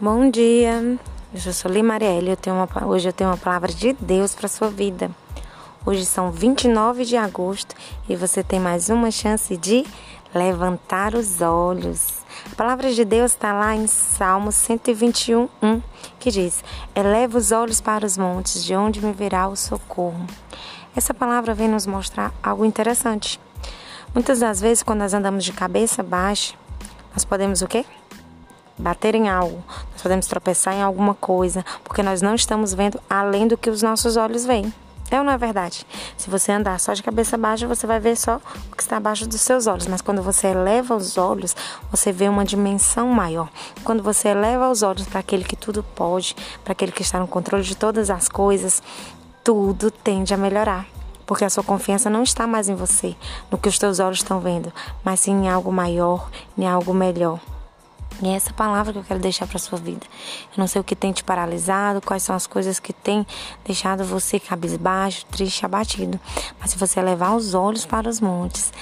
Bom dia, eu sou Li Marielle. Eu tenho uma, hoje eu tenho uma palavra de Deus para sua vida. Hoje são 29 de agosto e você tem mais uma chance de levantar os olhos. A palavra de Deus está lá em Salmo 121, 1, que diz: Eleva os olhos para os montes, de onde me virá o socorro. Essa palavra vem nos mostrar algo interessante. Muitas das vezes, quando nós andamos de cabeça baixa, nós podemos o quê? Bater em algo, nós podemos tropeçar em alguma coisa, porque nós não estamos vendo além do que os nossos olhos veem. É ou não é verdade? Se você andar só de cabeça baixa, você vai ver só o que está abaixo dos seus olhos. Mas quando você eleva os olhos, você vê uma dimensão maior. Quando você eleva os olhos para aquele que tudo pode, para aquele que está no controle de todas as coisas, tudo tende a melhorar. Porque a sua confiança não está mais em você, no que os teus olhos estão vendo, mas sim em algo maior, em algo melhor. E é essa palavra que eu quero deixar para sua vida. Eu não sei o que tem te paralisado, quais são as coisas que tem deixado você cabisbaixo, triste, abatido. Mas se você levar os olhos para os montes,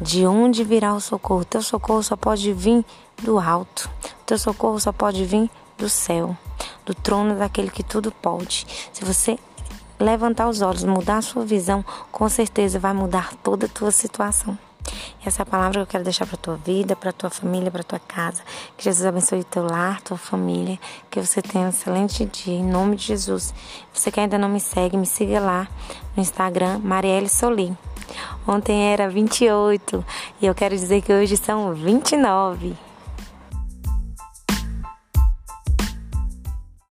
de onde virá o socorro? Teu socorro só pode vir do alto. Teu socorro só pode vir do céu, do trono daquele que tudo pode. Se você levantar os olhos, mudar a sua visão, com certeza vai mudar toda a tua situação. Essa é a palavra que eu quero deixar para tua vida, para tua família, para tua casa. Que Jesus abençoe teu lar, tua família. Que você tenha um excelente dia, em nome de Jesus. Você que ainda não me segue, me siga lá no Instagram, Marielle Solim. Ontem era 28 e eu quero dizer que hoje são 29.